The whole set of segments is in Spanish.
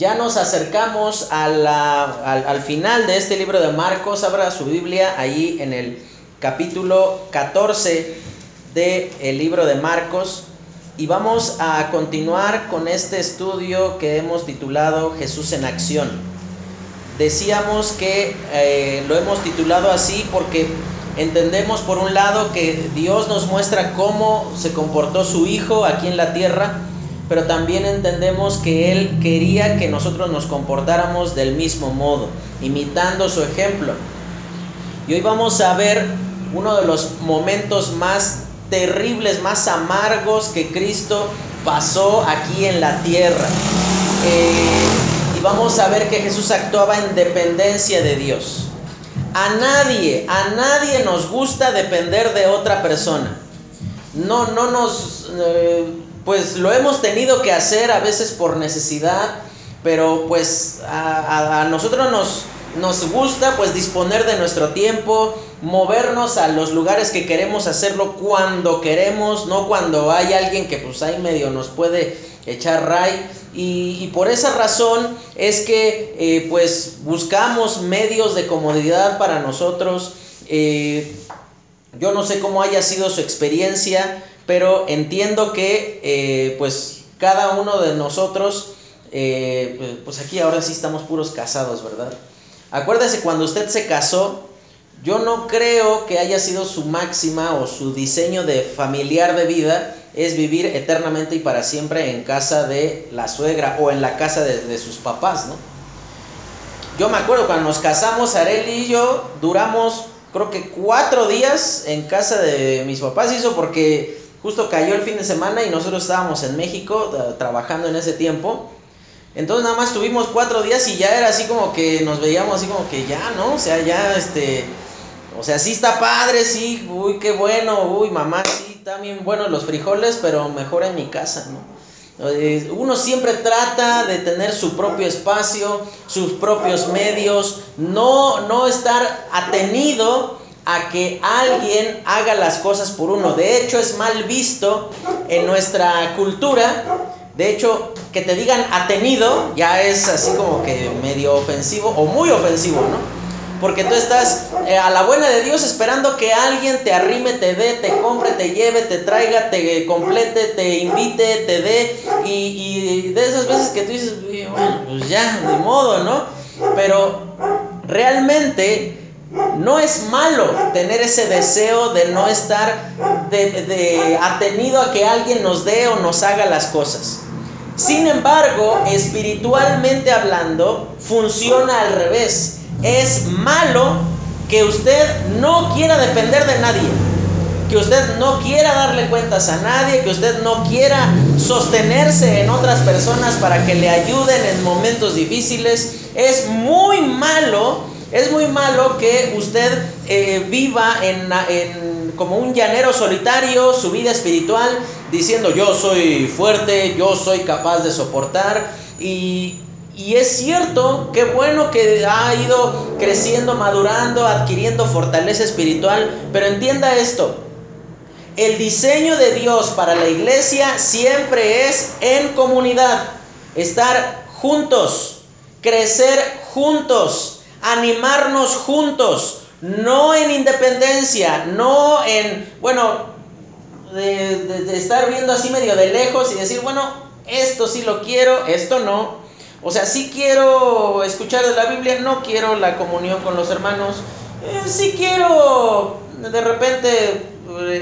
Ya nos acercamos al, al, final de este libro de Marcos. Abra su Biblia ahí en el capítulo 14 del libro de Marcos. Y vamos a continuar con este estudio que hemos titulado Jesús en acción. Decíamos que eh, lo hemos titulado así porque entendemos por un lado que Dios nos muestra cómo se comportó su Hijo aquí en la tierra pero también entendemos que Él quería que nosotros nos comportáramos del mismo modo, imitando su ejemplo. Y hoy vamos a ver uno de los momentos más terribles, más amargos que Cristo pasó aquí en la tierra. Eh, y vamos a ver que Jesús actuaba en dependencia de Dios. A nadie, a nadie nos gusta depender de otra persona. No, no nos... Eh, pues lo hemos tenido que hacer a veces por necesidad, pero pues a, nosotros nos, nos gusta pues disponer de nuestro tiempo, movernos a los lugares que queremos hacerlo cuando queremos, no cuando hay alguien que pues ahí medio nos puede echar ray. Y, por esa razón es que eh, pues buscamos medios de comodidad para nosotros. Eh, yo no sé cómo haya sido su experiencia, pero entiendo que eh, pues cada uno de nosotros, eh, pues aquí ahora sí estamos puros casados, ¿verdad? Acuérdese cuando usted se casó, yo no creo que haya sido su máxima o su diseño de familiar de vida es vivir eternamente y para siempre en casa de la suegra o en la casa de, de sus papás, ¿no? Yo me acuerdo cuando nos casamos, Areli y yo duramos creo que cuatro días en casa de mis papás, hizo porque Justo cayó el fin de semana y nosotros estábamos en México eh, trabajando en ese tiempo. Entonces nada más tuvimos cuatro días y ya era así como que nos veíamos así como que ya, ¿no? O sea, ya este... O sea, sí está padre, sí, uy, qué bueno, uy, mamá, sí, también buenos los frijoles, pero mejor en mi casa, ¿no? Eh, uno siempre trata de tener su propio espacio, sus propios medios, no, no estar atenido a que alguien haga las cosas por uno. De hecho, es mal visto en nuestra cultura. De hecho, que te digan atenido ya es así como que medio ofensivo o muy ofensivo, ¿no? Porque tú estás eh, a la buena de Dios esperando que alguien te arrime, te dé, te compre, te lleve, te traiga, te complete, te invite, te dé. Y, y de esas veces que tú dices, bueno, pues ya, de modo, ¿no? Pero realmente no es malo tener ese deseo de no estar de, atenido a que alguien nos dé o nos haga las cosas. Sin embargo, espiritualmente hablando, funciona al revés. Es malo que usted no quiera depender de nadie, que usted no quiera darle cuentas a nadie, que usted no quiera sostenerse en otras personas para que le ayuden en momentos difíciles. Es muy malo es muy malo que usted eh, viva en, como un llanero solitario su vida espiritual diciendo yo soy fuerte, yo soy capaz de soportar y, y es cierto, qué bueno que ha ido creciendo, madurando, adquiriendo fortaleza espiritual, pero entienda esto, el diseño de Dios para la iglesia siempre es en comunidad, estar juntos, crecer juntos animarnos juntos, no en independencia, no en, bueno, de, estar viendo así medio de lejos y decir, bueno, esto sí lo quiero, esto no. O sea, sí quiero escuchar de la Biblia, no quiero la comunión con los hermanos, eh, sí quiero de repente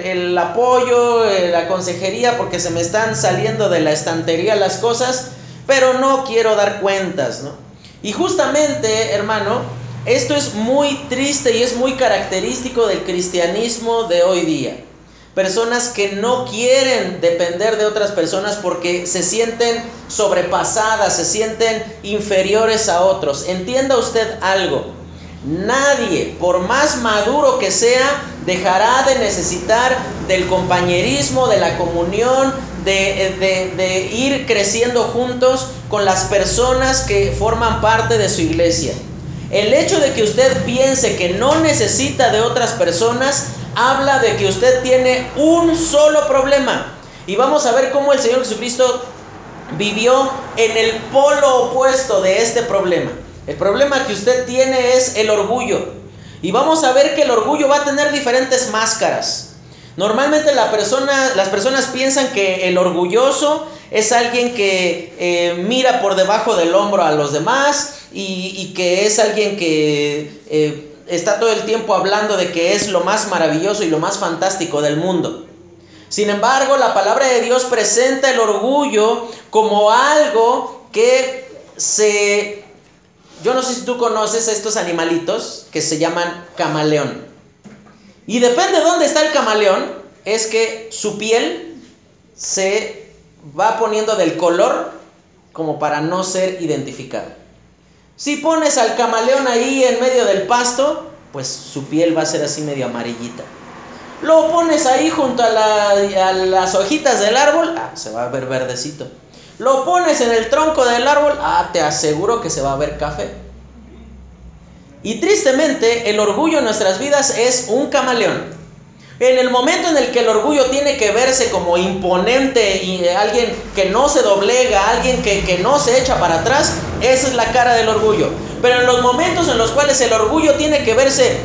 el apoyo, eh, la consejería, porque se me están saliendo de la estantería las cosas, pero no quiero dar cuentas, ¿no? Y justamente, hermano, esto es muy triste y es muy característico del cristianismo de hoy día. Personas que no quieren depender de otras personas porque se sienten sobrepasadas, se sienten inferiores a otros. Entienda usted algo. Nadie, por más maduro que sea, dejará de necesitar del compañerismo, de la comunión, de, de, ir creciendo juntos con las personas que forman parte de su iglesia. El hecho de que usted piense que no necesita de otras personas habla de que usted tiene un solo problema. Y vamos a ver cómo el Señor Jesucristo vivió en el polo opuesto de este problema. El problema que usted tiene es el orgullo. Y vamos a ver que el orgullo va a tener diferentes máscaras. Normalmente las personas piensan que el orgulloso es alguien que eh, mira por debajo del hombro a los demás y, que es alguien que eh, está todo el tiempo hablando de que es lo más maravilloso y lo más fantástico del mundo. Sin embargo, la palabra de Dios presenta el orgullo como algo que se... Yo no sé si tú conoces estos animalitos que se llaman camaleón. Y depende de dónde está el camaleón, es que su piel se va poniendo del color como para no ser identificado. Si pones al camaleón ahí en medio del pasto, pues su piel va a ser así medio amarillita. Lo pones ahí junto a, las hojitas del árbol, ah, se va a ver verdecito. Lo pones en el tronco del árbol, ah, te aseguro que se va a ver café. Y tristemente, el orgullo en nuestras vidas es un camaleón. En el momento en el que el orgullo tiene que verse como imponente y alguien que no se doblega, alguien que, que, no se echa para atrás, esa es la cara del orgullo. Pero en los momentos en los cuales el orgullo tiene que verse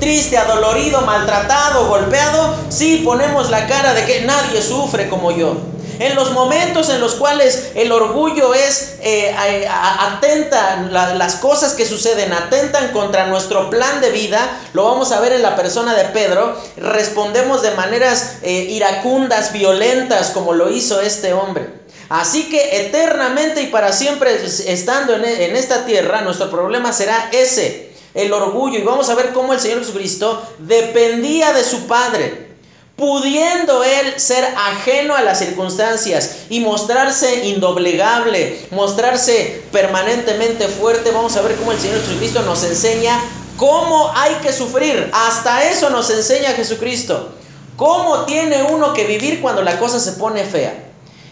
triste, adolorido, maltratado, golpeado, sí ponemos la cara de que nadie sufre como yo. En los momentos en los cuales el orgullo es eh, atenta, las cosas que suceden atentan contra nuestro plan de vida, lo vamos a ver en la persona de Pedro, respondemos de maneras eh, iracundas, violentas, como lo hizo este hombre. Así que eternamente y para siempre estando en, en esta tierra, nuestro problema será ese, el orgullo. Y vamos a ver cómo el Señor Jesucristo dependía de su Padre pudiendo él ser ajeno a las circunstancias y mostrarse indoblegable, mostrarse permanentemente fuerte, vamos a ver cómo el Señor Jesucristo nos enseña cómo hay que sufrir. Hasta eso nos enseña Jesucristo. ¿Cómo tiene uno que vivir cuando la cosa se pone fea?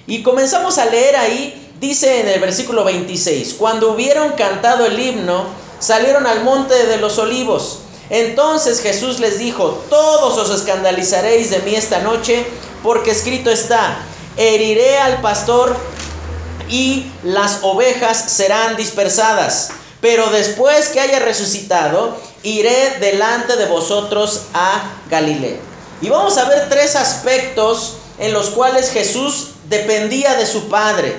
Y comenzamos a leer ahí, dice en el versículo 26, cuando hubieron cantado el himno, salieron al monte de los olivos. Entonces Jesús les dijo, todos os escandalizaréis de mí esta noche, porque escrito está, heriré al pastor y las ovejas serán dispersadas. Pero después que haya resucitado, iré delante de vosotros a Galilea. Y vamos a ver tres aspectos en los cuales Jesús dependía de su Padre.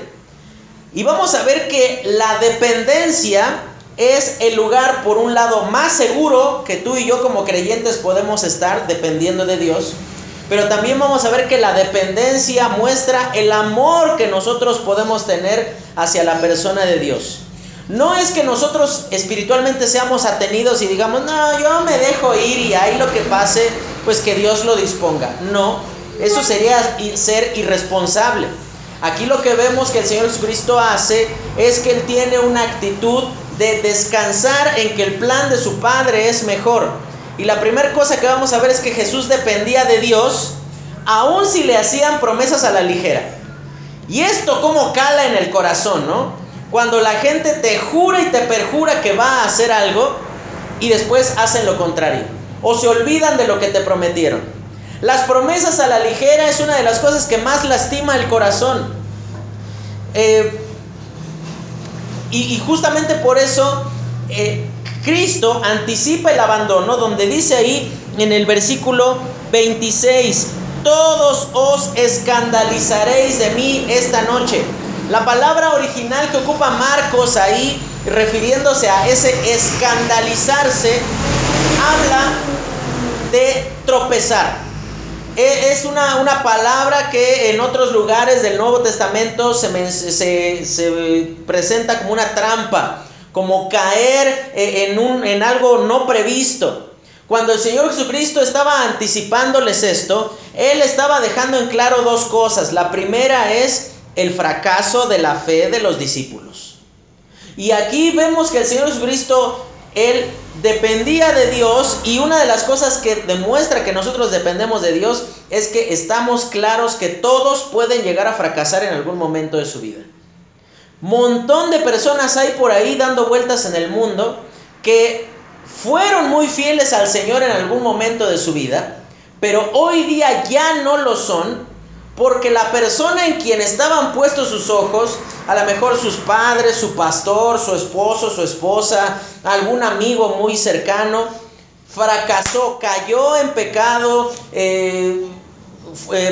Y vamos a ver que la dependencia es el lugar, por un lado, más seguro que tú y yo como creyentes podemos estar dependiendo de Dios. Pero también vamos a ver que la dependencia muestra el amor que nosotros podemos tener hacia la persona de Dios. No es que nosotros espiritualmente seamos atenidos y digamos, no, yo me dejo ir y ahí lo que pase, pues que Dios lo disponga. No, eso sería ser irresponsable. Aquí lo que vemos que el Señor Jesucristo hace es que Él tiene una actitud de descansar en que el plan de su Padre es mejor. Y la primera cosa que vamos a ver es que Jesús dependía de Dios, aun si le hacían promesas a la ligera. Y esto como cala en el corazón, ¿no? Cuando la gente te jura y te perjura que va a hacer algo y después hacen lo contrario. O se olvidan de lo que te prometieron. Las promesas a la ligera es una de las cosas que más lastima el corazón. Eh, y, justamente por eso eh, Cristo anticipa el abandono, donde dice ahí en el versículo 26, todos os escandalizaréis de mí esta noche. La palabra original que ocupa Marcos ahí, refiriéndose a ese escandalizarse, habla de tropezar. E, es una, palabra que en otros lugares del Nuevo Testamento se, se, presenta como una trampa, como caer e, en, un, en algo no previsto. Cuando el Señor Jesucristo estaba anticipándoles esto, Él estaba dejando en claro dos cosas. La primera es el fracaso de la fe de los discípulos. Y aquí vemos que el Señor Jesucristo él dependía de Dios y una de las cosas que demuestra que nosotros dependemos de Dios es que estamos claros que todos pueden llegar a fracasar en algún momento de su vida. Montón de personas hay por ahí dando vueltas en el mundo que fueron muy fieles al Señor en algún momento de su vida, pero hoy día ya no lo son porque la persona en quien estaban puestos sus ojos, a lo mejor sus padres, su pastor, su esposo, su esposa, algún amigo muy cercano, fracasó, cayó en pecado, eh,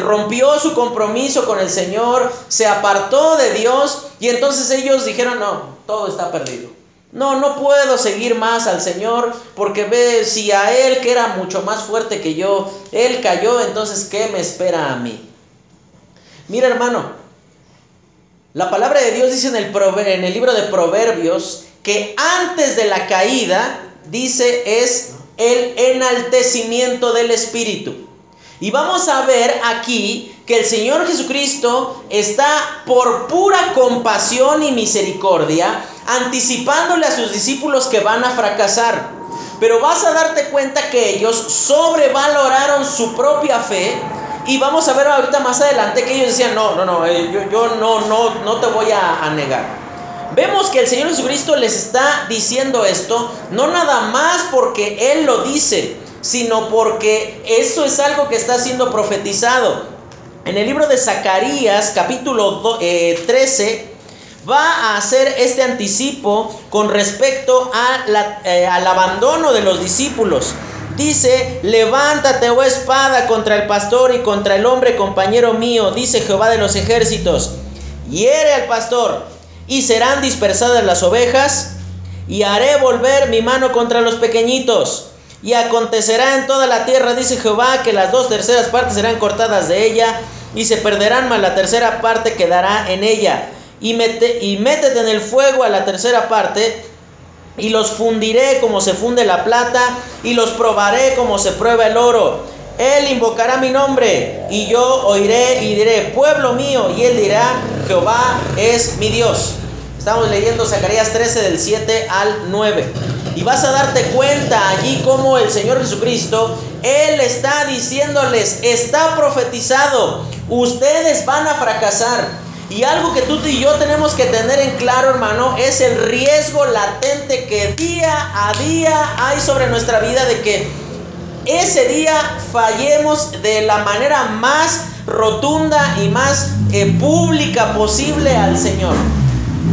rompió su compromiso con el Señor, se apartó de Dios y entonces ellos dijeron, no, todo está perdido. No, no puedo seguir más al Señor porque ve si a Él, que era mucho más fuerte que yo, Él cayó, entonces ¿qué me espera a mí? Mira hermano, la palabra de Dios dice en el, libro de Proverbios que antes de la caída, dice, es el enaltecimiento del Espíritu. Y vamos a ver aquí que el Señor Jesucristo está por pura compasión y misericordia anticipándole a sus discípulos que van a fracasar. Pero vas a darte cuenta que ellos sobrevaloraron su propia fe y vamos a ver ahorita más adelante que ellos decían, no, no, no, eh, yo, no, no, no te voy a, a negar. Vemos que el Señor Jesucristo les está diciendo esto, no nada más porque Él lo dice, sino porque eso es algo que está siendo profetizado. En el libro de Zacarías, capítulo 13, eh, va a hacer este anticipo con respecto eh, al abandono de los discípulos. Dice, levántate, oh espada, contra el pastor y contra el hombre compañero mío, dice Jehová de los ejércitos. Hiere al pastor y serán dispersadas las ovejas y haré volver mi mano contra los pequeñitos y acontecerá en toda la tierra, dice Jehová, que las dos terceras partes serán cortadas de ella y se perderán, mas la tercera parte quedará en ella. Y, mete, y métete en el fuego a la tercera parte y los fundiré como se funde la plata y los probaré como se prueba el oro. Él invocará mi nombre y yo oiré y diré, pueblo mío, y él dirá, Jehová es mi Dios. Estamos leyendo Zacarías 13 del 7 al 9. Y vas a darte cuenta allí como el Señor Jesucristo, Él está diciéndoles, está profetizado, ustedes van a fracasar. Y algo que tú y yo tenemos que tener en claro, hermano, es el riesgo latente que día a día hay sobre nuestra vida de que ese día fallemos de la manera más rotunda y más eh, pública posible al Señor.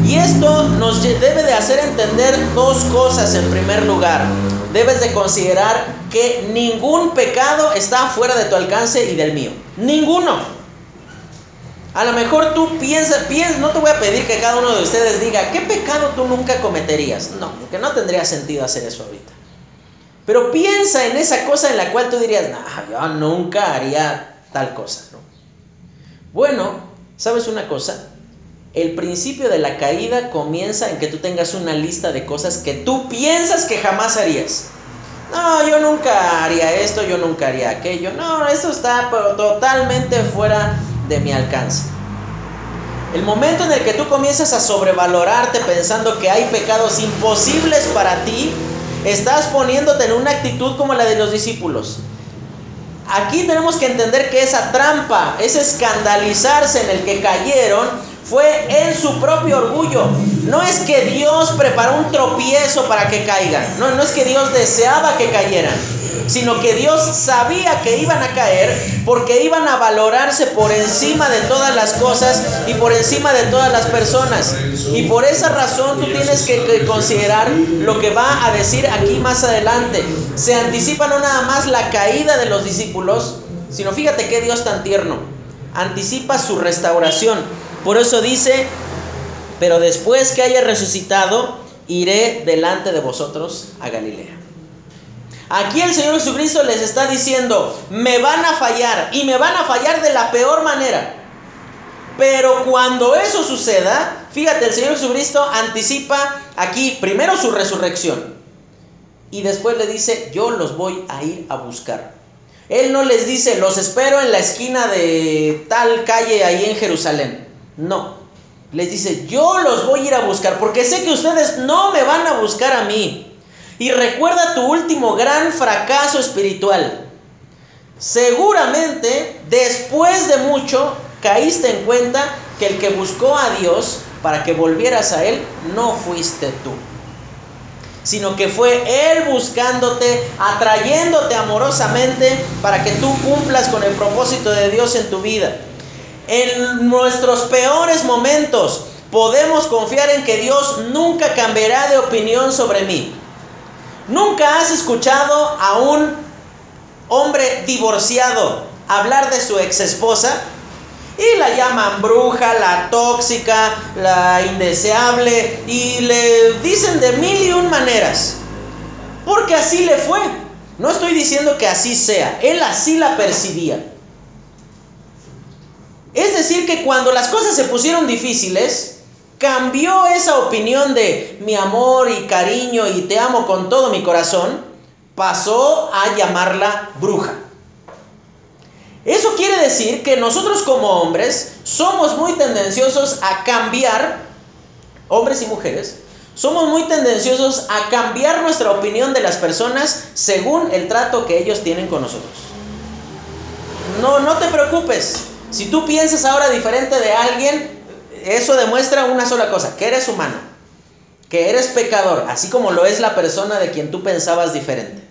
Y esto nos debe de hacer entender dos cosas en primer lugar. Debes de considerar que ningún pecado está fuera de tu alcance y del mío. Ninguno. A lo mejor tú piensas, piensas, no te voy a pedir que cada uno de ustedes diga, ¿qué pecado tú nunca cometerías? No, porque no tendría sentido hacer eso ahorita. Pero piensa en esa cosa en la cual tú dirías, no, yo nunca haría tal cosa. ¿no? Bueno, ¿sabes una cosa? El principio de la caída comienza en que tú tengas una lista de cosas que tú piensas que jamás harías. No, yo nunca haría esto, yo nunca haría aquello. No, eso está totalmente fuera de mi alcance. El momento en el que tú comienzas a sobrevalorarte pensando que hay pecados imposibles para ti, estás poniéndote en una actitud como la de los discípulos. Aquí tenemos que entender que esa trampa, ese escandalizarse en el que cayeron, fue en su propio orgullo. No es que Dios preparó un tropiezo para que caigan. No, no es que Dios deseaba que cayeran. Sino que Dios sabía que iban a caer porque iban a valorarse por encima de todas las cosas y por encima de todas las personas. Y por esa razón tú tienes que, considerar lo que va a decir aquí más adelante. Se anticipa no nada más la caída de los discípulos, sino fíjate qué Dios tan tierno. Anticipa su restauración. Por eso dice, pero después que haya resucitado, iré delante de vosotros a Galilea. Aquí el Señor Jesucristo les está diciendo, me van a fallar y me van a fallar de la peor manera. Pero cuando eso suceda, fíjate, el Señor Jesucristo anticipa aquí primero su resurrección y después le dice, yo los voy a ir a buscar. Él no les dice, los espero en la esquina de tal calle ahí en Jerusalén. No. Les dice, yo los voy a ir a buscar porque sé que ustedes no me van a buscar a mí. Y recuerda tu último gran fracaso espiritual. Seguramente, después de mucho, caíste en cuenta que el que buscó a Dios para que volvieras a Él no fuiste tú, sino que fue Él buscándote, atrayéndote amorosamente para que tú cumplas con el propósito de Dios en tu vida. En nuestros peores momentos podemos confiar en que Dios nunca cambiará de opinión sobre mí. Nunca has escuchado a un hombre divorciado hablar de su ex esposa y la llaman bruja, la tóxica, la indeseable y le dicen de mil y un maneras. Porque así le fue. No estoy diciendo que así sea, él así la percibía. Es decir, que cuando las cosas se pusieron difíciles, cambió esa opinión de mi amor y cariño y te amo con todo mi corazón, pasó a llamarla bruja. Eso quiere decir que nosotros como hombres somos muy tendenciosos a cambiar, hombres y mujeres, somos muy tendenciosos a cambiar nuestra opinión de las personas según el trato que ellos tienen con nosotros. No, no te preocupes. Si tú piensas ahora diferente de alguien, eso demuestra una sola cosa, que eres humano, que eres pecador, así como lo es la persona de quien tú pensabas diferente.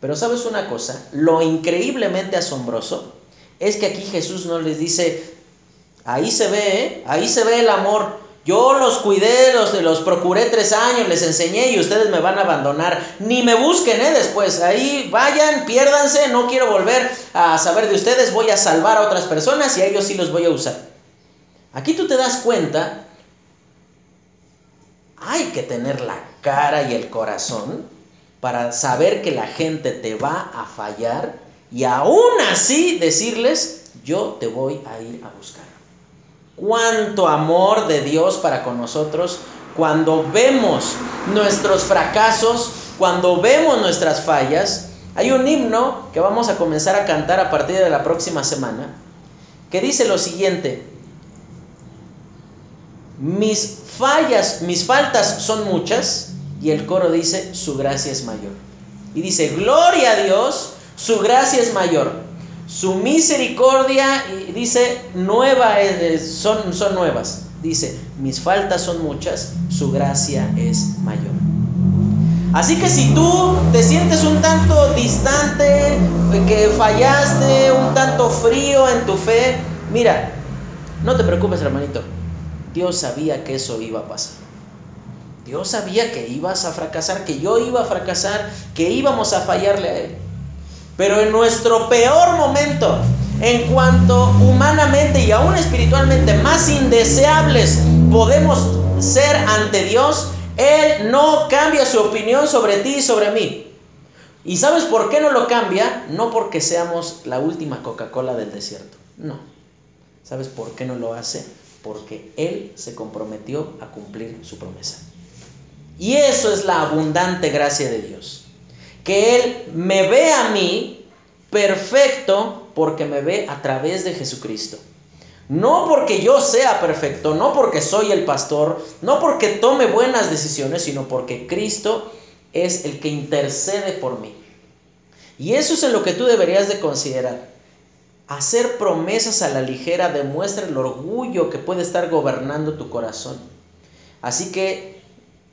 Pero sabes una cosa, lo increíblemente asombroso es que aquí Jesús no les dice, ahí se ve, ¿eh? ahí se ve el amor. Yo los cuidé, los, los procuré tres años, les enseñé y ustedes me van a abandonar. Ni me busquen ¿eh? después. Ahí vayan, piérdanse, no quiero volver a saber de ustedes, voy a salvar a otras personas y a ellos sí los voy a usar. Aquí tú te das cuenta, hay que tener la cara y el corazón para saber que la gente te va a fallar y aún así decirles, yo te voy a ir a buscar. Cuánto amor de Dios para con nosotros cuando vemos nuestros fracasos, cuando vemos nuestras fallas. Hay un himno que vamos a comenzar a cantar a partir de la próxima semana que dice lo siguiente, mis fallas, mis faltas son muchas, y el coro dice, su gracia es mayor. Y dice, gloria a Dios, su gracia es mayor. Su misericordia, dice, nueva son, son nuevas. Dice, mis faltas son muchas, su gracia es mayor. Así que si tú te sientes un tanto distante, que fallaste, un tanto frío en tu fe, mira, no te preocupes hermanito, Dios sabía que eso iba a pasar. Dios sabía que ibas a fracasar, que yo iba a fracasar, que íbamos a fallarle a Él. Pero en nuestro peor momento, en cuanto humanamente y aún espiritualmente más indeseables podemos ser ante Dios, Él no cambia su opinión sobre ti y sobre mí. ¿Y sabes por qué no lo cambia? No porque seamos la última Coca-Cola del desierto. No. ¿Sabes por qué no lo hace? Porque Él se comprometió a cumplir su promesa. Y eso es la abundante gracia de Dios. Que Él me ve a mí perfecto porque me ve a través de Jesucristo. No porque yo sea perfecto, no porque soy el pastor, no porque tome buenas decisiones, sino porque Cristo es el que intercede por mí. Y eso es en lo que tú deberías de considerar. Hacer promesas a la ligera demuestra el orgullo que puede estar gobernando tu corazón. Así que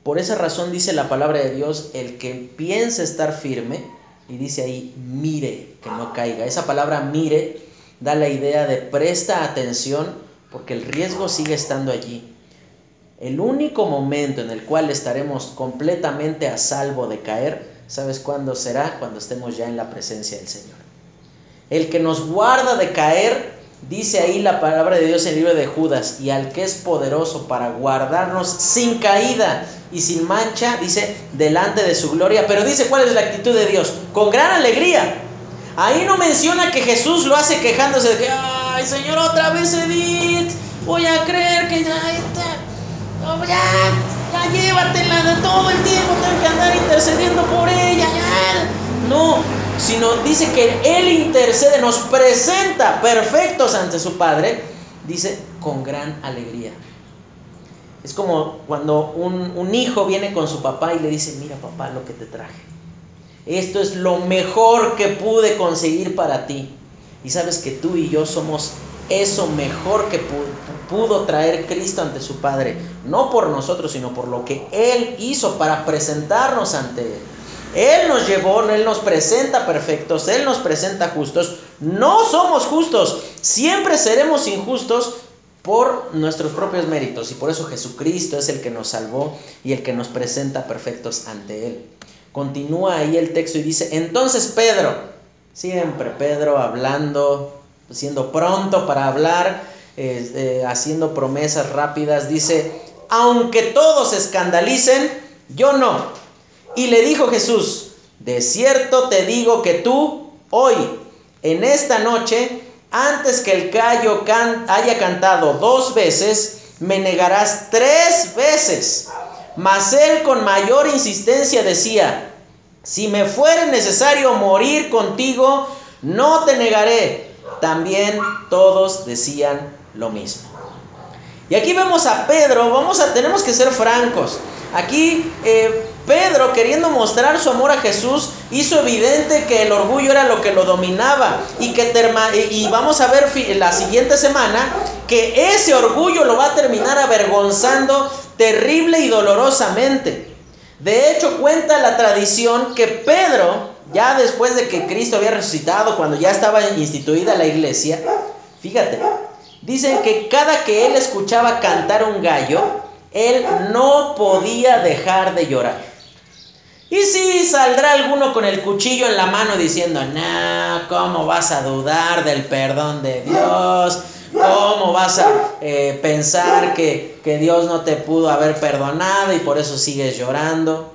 por esa razón dice la palabra de Dios, el que piense estar firme, y dice ahí, mire que no caiga. Esa palabra mire da la idea de presta atención porque el riesgo sigue estando allí. El único momento en el cual estaremos completamente a salvo de caer, ¿sabes cuándo será? Cuando estemos ya en la presencia del Señor. El que nos guarda de caer Dice ahí la palabra de Dios en el libro de Judas, y al que es poderoso para guardarnos sin caída y sin mancha, dice, delante de su gloria. Pero dice cuál es la actitud de Dios, con gran alegría. Ahí no menciona que Jesús lo hace quejándose de que, ay Señor, otra vez Edith, voy a creer que ya está, ya, ya llévatela de todo el tiempo, tengo que andar intercediendo por ella, ya. No, sino dice que Él intercede, nos presenta perfectos ante su Padre, dice con gran alegría. Es como cuando un, un, hijo viene con su papá y le dice, mira papá lo que te traje. Esto es lo mejor que pude conseguir para ti. Y sabes que tú y yo somos eso mejor que pudo traer Cristo ante su Padre. No por nosotros, sino por lo que Él hizo para presentarnos ante Él. Él nos llevó, Él nos presenta perfectos, Él nos presenta justos, no somos justos, siempre seremos injustos por nuestros propios méritos y por eso Jesucristo es el que nos salvó y el que nos presenta perfectos ante Él. Continúa ahí el texto y dice, entonces Pedro, siempre Pedro hablando, siendo pronto para hablar, eh, haciendo promesas rápidas, dice, aunque todos escandalicen, yo no. Y le dijo Jesús, de cierto te digo que tú, hoy, en esta noche, antes que el gallo haya cantado dos veces, me negarás tres veces. Mas él con mayor insistencia decía, si me fuere necesario morir contigo, no te negaré. También todos decían lo mismo. Y aquí vemos a Pedro, vamos a, tenemos que ser francos. Aquí eh, Pedro, queriendo mostrar su amor a Jesús, hizo evidente que el orgullo era lo que lo dominaba y que vamos a ver la siguiente semana que ese orgullo lo va a terminar avergonzando terrible y dolorosamente. De hecho, cuenta la tradición que Pedro, ya después de que Cristo había resucitado, cuando ya estaba instituida la iglesia, fíjate, dicen que cada que él escuchaba cantar un gallo, él no podía dejar de llorar. Y si saldrá alguno con el cuchillo en la mano diciendo, no, ¿cómo vas a dudar del perdón de Dios? ¿Cómo vas a eh, pensar que, que Dios no te pudo haber perdonado y por eso sigues llorando?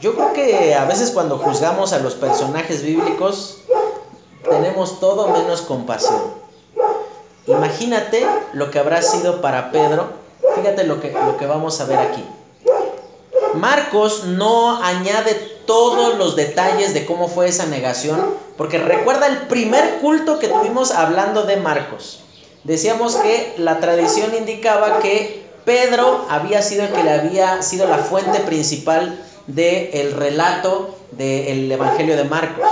Yo creo que a veces cuando juzgamos a los personajes bíblicos tenemos todo menos compasión. Imagínate lo que habrá sido para Pedro. Fíjate lo que, lo que vamos a ver aquí. Marcos no añade todos los detalles de cómo fue esa negación, porque recuerda el primer culto que tuvimos hablando de Marcos. Decíamos que la tradición indicaba que Pedro había sido el que le había sido la fuente principal del relato del Evangelio de Marcos.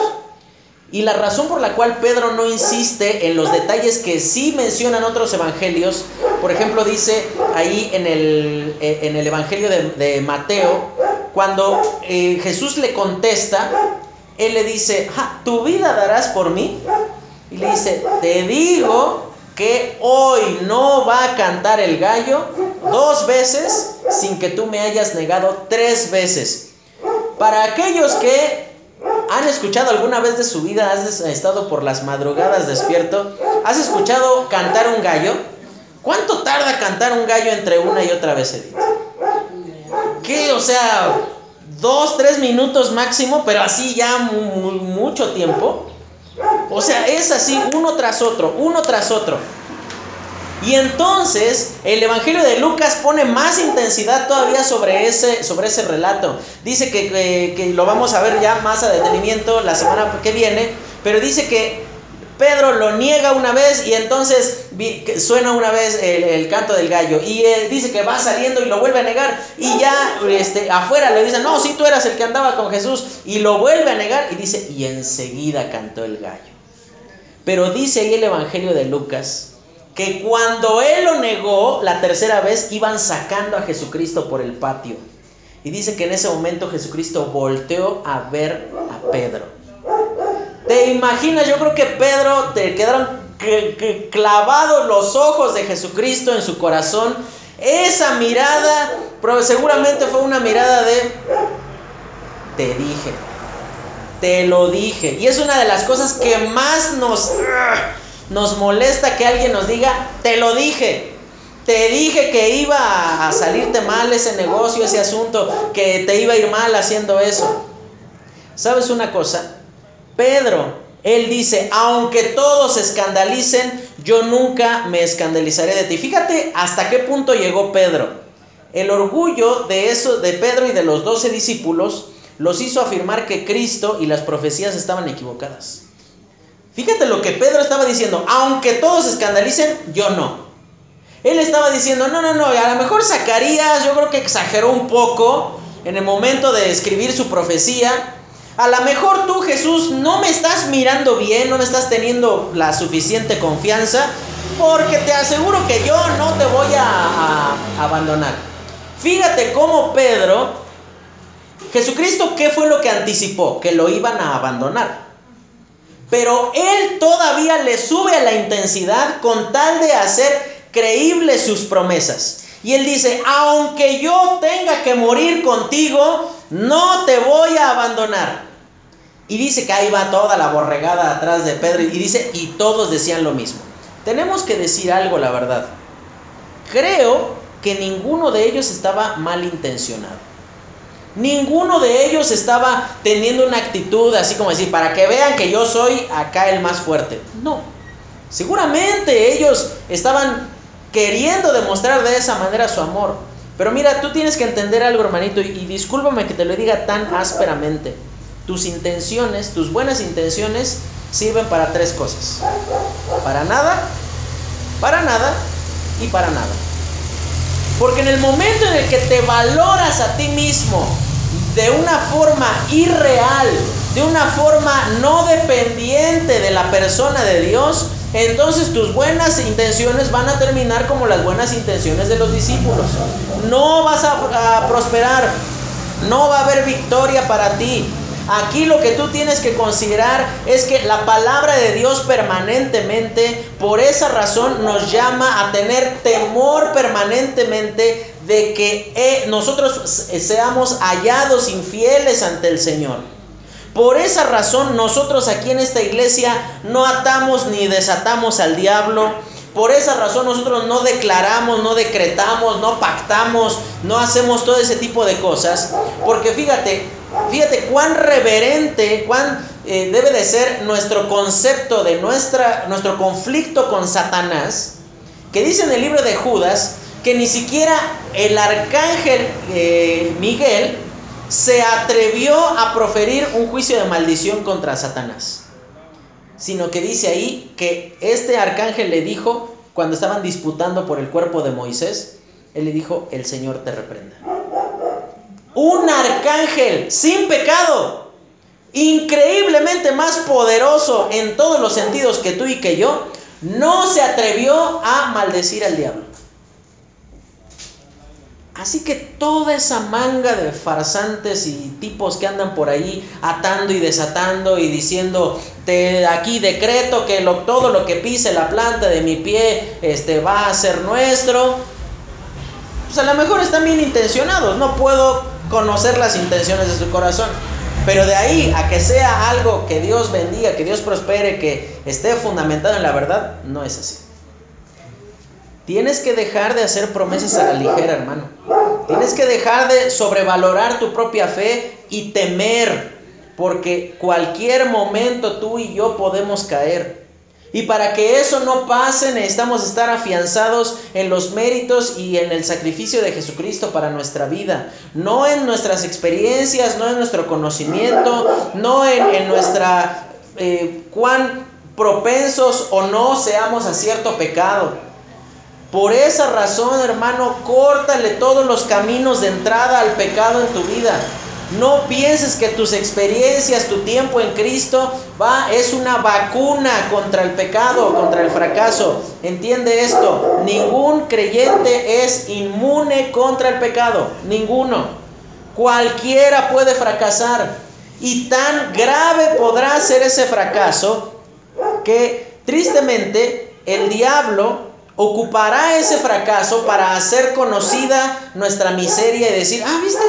Y la razón por la cual Pedro no insiste en los detalles que sí mencionan otros evangelios, por ejemplo dice ahí en el, eh, en el Evangelio de, Mateo, cuando eh, Jesús le contesta, él le dice, ¿tu vida darás por mí? Y le dice, te digo que hoy no va a cantar el gallo dos veces sin que tú me hayas negado tres veces. Para aquellos que ¿Han escuchado alguna vez de su vida? ¿Has estado por las madrugadas despierto? ¿Has escuchado cantar un gallo? ¿Cuánto tarda cantar un gallo entre una y otra vez, Edith? ¿Qué? O sea, dos, tres minutos máximo, pero así ya mucho tiempo. O sea, es así uno tras otro, uno tras otro. Y entonces el Evangelio de Lucas pone más intensidad todavía sobre ese, sobre ese relato. Dice que, lo vamos a ver ya más a detenimiento la semana que viene, pero dice que Pedro lo niega una vez y entonces suena una vez el, canto del gallo y dice que va saliendo y lo vuelve a negar y ya este, afuera le dicen, no, si tú eras el que andaba con Jesús y lo vuelve a negar y dice, y enseguida cantó el gallo. Pero dice ahí el Evangelio de Lucas que cuando él lo negó la tercera vez iban sacando a Jesucristo por el patio. Y dice que en ese momento Jesucristo volteó a ver a Pedro. ¿Te imaginas? Yo creo que Pedro te quedaron clavados los ojos de Jesucristo en su corazón. Esa mirada seguramente fue una mirada de, te dije, te lo dije. Y es una de las cosas que más nos nos molesta que alguien nos diga, te lo dije. Te dije que iba a salirte mal ese negocio, ese asunto, que te iba a ir mal haciendo eso. ¿Sabes una cosa? Pedro, él dice, aunque todos se escandalicen, yo nunca me escandalizaré de ti. Fíjate hasta qué punto llegó Pedro. El orgullo de eso de Pedro y de los doce discípulos los hizo afirmar que Cristo y las profecías estaban equivocadas. Fíjate lo que Pedro estaba diciendo, aunque todos escandalicen, yo no. Él estaba diciendo, no, no, no, a lo mejor Zacarías yo creo que exageró un poco en el momento de escribir su profecía. A lo mejor tú, Jesús, no me estás mirando bien, no me estás teniendo la suficiente confianza, porque te aseguro que yo no te voy a, a abandonar. Fíjate cómo Pedro, Jesucristo, ¿qué fue lo que anticipó? Que lo iban a abandonar. Pero Él todavía le sube a la intensidad con tal de hacer creíbles sus promesas. Y Él dice, aunque yo tenga que morir contigo, no te voy a abandonar. Y dice que ahí va toda la borregada atrás de Pedro y dice, y todos decían lo mismo. Tenemos que decir algo, la verdad. Creo que ninguno de ellos estaba malintencionado. Ninguno de ellos estaba teniendo una actitud así como decir, para que vean que yo soy acá el más fuerte. No. Seguramente ellos estaban queriendo demostrar de esa manera su amor. Pero mira, tú tienes que entender algo, hermanito, y, discúlpame que te lo diga tan ásperamente. Tus intenciones, tus buenas intenciones, sirven para tres cosas. Para nada, para nada y para nada. Porque en el momento en el que te valoras a ti mismo de una forma irreal, de una forma no dependiente de la persona de Dios, entonces tus buenas intenciones van a terminar como las buenas intenciones de los discípulos. No vas a, a prosperar, no va a haber victoria para ti. Aquí lo que tú tienes que considerar es que la palabra de Dios permanentemente, por esa razón, nos llama a tener temor permanentemente de que eh, nosotros seamos hallados infieles ante el Señor. Por esa razón nosotros aquí en esta iglesia no atamos ni desatamos al diablo. Por esa razón nosotros no declaramos, no decretamos, no pactamos, no hacemos todo ese tipo de cosas. Porque fíjate, fíjate cuán reverente, cuán eh, debe de ser nuestro concepto de nuestra, nuestro conflicto con Satanás. Que dice en el libro de Judas que ni siquiera el arcángel eh, Miguel se atrevió a proferir un juicio de maldición contra Satanás. Sino que dice ahí que este arcángel le dijo, cuando estaban disputando por el cuerpo de Moisés, él le dijo, el Señor te reprenda. Un arcángel sin pecado, increíblemente más poderoso en todos los sentidos que tú y que yo, no se atrevió a maldecir al diablo. Así que toda esa manga de farsantes y tipos que andan por ahí atando y desatando y diciendo, de aquí decreto que lo, todo lo que pise la planta de mi pie este, va a ser nuestro. Pues a lo mejor están bien intencionados, no puedo conocer las intenciones de su corazón. Pero de ahí a que sea algo que Dios bendiga, que Dios prospere, que esté fundamentado en la verdad, no es así. Tienes que dejar de hacer promesas a la ligera, hermano. Tienes que dejar de sobrevalorar tu propia fe y temer, porque cualquier momento tú y yo podemos caer. Y para que eso no pase, necesitamos estar afianzados en los méritos y en el sacrificio de Jesucristo para nuestra vida. No en nuestras experiencias, no en nuestro conocimiento, no en, nuestra eh, cuán propensos o no seamos a cierto pecado. Por esa razón, hermano, córtale todos los caminos de entrada al pecado en tu vida. No pienses que tus experiencias, tu tiempo en Cristo va es una vacuna contra el pecado, contra el fracaso. Entiende esto, ningún creyente es inmune contra el pecado, ninguno. Cualquiera puede fracasar y tan grave podrá ser ese fracaso que tristemente el diablo ocupará ese fracaso para hacer conocida nuestra miseria y decir, ah, viste,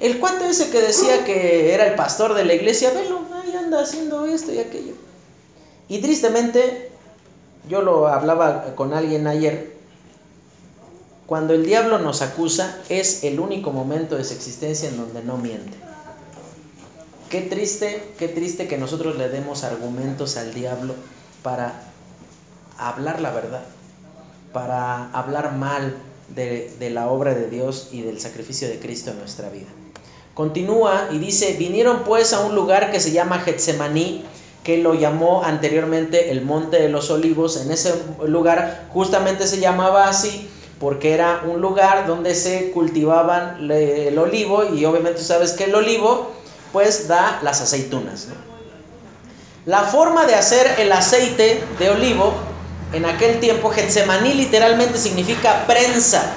el cuate ese que decía que era el pastor de la iglesia, velo, ahí anda haciendo esto y aquello. Y tristemente, yo lo hablaba con alguien ayer, cuando el diablo nos acusa es el único momento de su existencia en donde no miente. Qué triste, qué triste que nosotros le demos argumentos al diablo para hablar la verdad para hablar mal de, la obra de Dios y del sacrificio de Cristo en nuestra vida. Continúa y dice, vinieron pues a un lugar que se llama Getsemaní, que lo llamó anteriormente el Monte de los Olivos. En ese lugar justamente se llamaba así porque era un lugar donde se cultivaban el olivo y obviamente sabes que el olivo pues da las aceitunas. La forma de hacer el aceite de olivo en aquel tiempo Getsemaní literalmente significa prensa,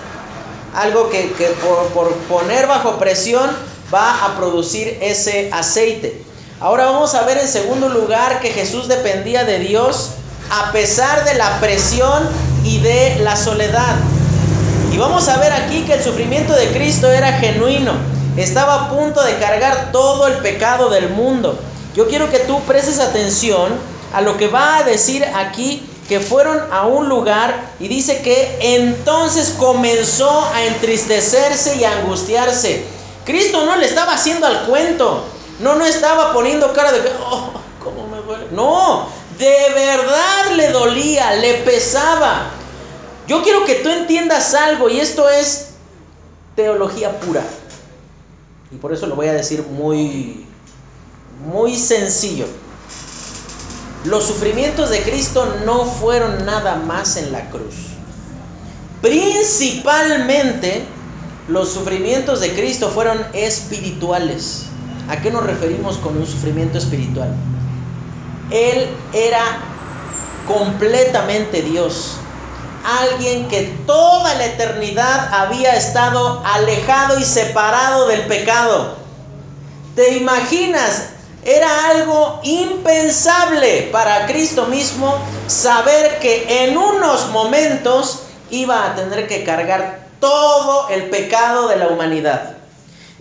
algo que, por, poner bajo presión va a producir ese aceite. Ahora vamos a ver en segundo lugar que Jesús dependía de Dios a pesar de la presión y de la soledad. Y vamos a ver aquí que el sufrimiento de Cristo era genuino. Estaba a punto de cargar todo el pecado del mundo. Yo quiero que tú prestes atención a lo que va a decir aquí, que fueron a un lugar y dice que entonces comenzó a entristecerse y a angustiarse. Cristo no le estaba haciendo al cuento, no, no estaba poniendo cara de oh, ¿cómo me duele? No, de verdad le dolía, le pesaba. Yo quiero que tú entiendas algo y esto es teología pura. Y por eso lo voy a decir muy muy sencillo. Los sufrimientos de Cristo no fueron nada más en la cruz. Principalmente los sufrimientos de Cristo fueron espirituales. ¿A qué nos referimos con un sufrimiento espiritual? Él era completamente Dios alguien que toda la eternidad había estado alejado y separado del pecado. ¿Te imaginas? Era algo impensable para Cristo mismo saber que en unos momentos iba a tener que cargar todo el pecado de la humanidad.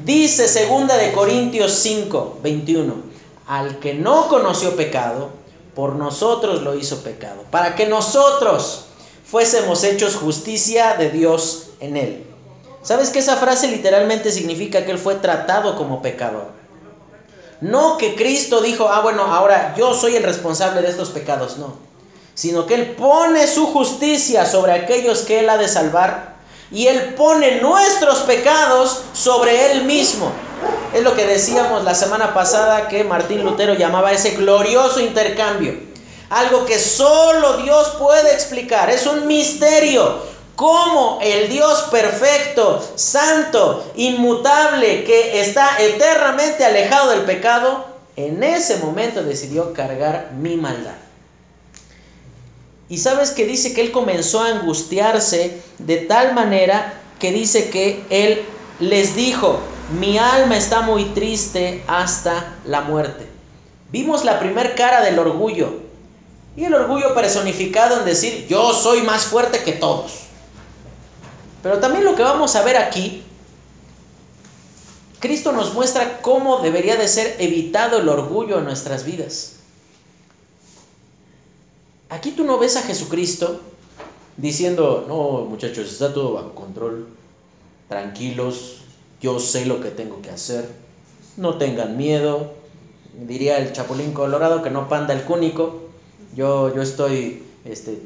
Dice segunda de Corintios 5, 21, al que no conoció pecado, por nosotros lo hizo pecado, para que nosotros fuésemos hechos justicia de Dios en él. ¿Sabes que esa frase literalmente significa que él fue tratado como pecador? No que Cristo dijo, ah, bueno, ahora yo soy el responsable de estos pecados, no. Sino que Él pone su justicia sobre aquellos que Él ha de salvar y Él pone nuestros pecados sobre Él mismo. Es lo que decíamos la semana pasada que Martín Lutero llamaba ese glorioso intercambio. Algo que solo Dios puede explicar. Es un misterio. Cómo el Dios perfecto, santo, inmutable, que está eternamente alejado del pecado, en ese momento decidió cargar mi maldad. Y sabes que dice que él comenzó a angustiarse de tal manera que dice que él les dijo, mi alma está muy triste hasta la muerte. Vimos la primer cara del orgullo, y el orgullo personificado en decir, yo soy más fuerte que todos. Pero también lo que vamos a ver aquí, Cristo nos muestra cómo debería de ser evitado el orgullo en nuestras vidas. Aquí tú no ves a Jesucristo diciendo, no muchachos, está todo bajo control, tranquilos, yo sé lo que tengo que hacer, no tengan miedo, diría el Chapulín Colorado que no panda el cúnico, yo, yo estoy este,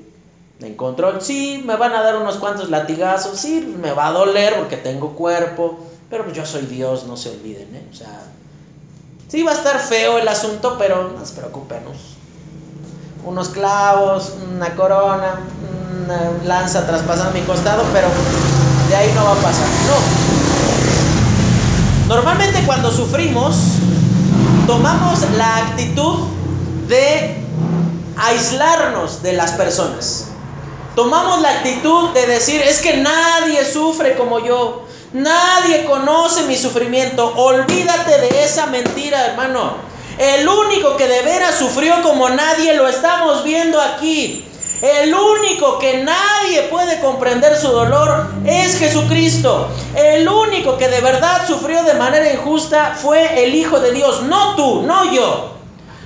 en control. Sí, me van a dar unos cuantos latigazos, sí, me va a doler porque tengo cuerpo, pero yo soy Dios, no se olviden, ¿eh? O sea, sí va a estar feo el asunto, pero no se preocupen. Unos clavos, una corona, una lanza traspasando mi costado, pero de ahí no va a pasar. No. Normalmente cuando sufrimos, tomamos la actitud de aislarnos de las personas. Tomamos la actitud de decir, es que nadie sufre como yo, nadie conoce mi sufrimiento. Olvídate de esa mentira, hermano. El único que de veras sufrió como nadie lo estamos viendo aquí. El único que nadie puede comprender su dolor es Jesucristo. El único que de verdad sufrió de manera injusta fue el Hijo de Dios, no tú, no yo.